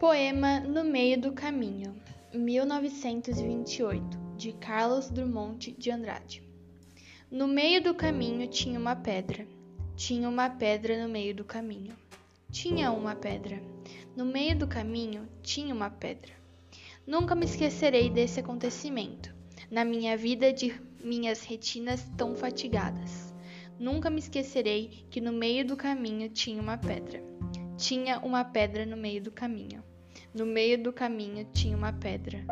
Poema No Meio do Caminho, 1928, de Carlos Drummond de Andrade. No meio do caminho tinha uma pedra. Tinha uma pedra no meio do caminho. Tinha uma pedra. No meio do caminho tinha uma pedra. Nunca me esquecerei desse acontecimento, na minha vida de minhas retinas tão fatigadas. Nunca me esquecerei que no meio do caminho tinha uma pedra. Tinha uma pedra no meio do caminho. No meio do caminho tinha uma pedra.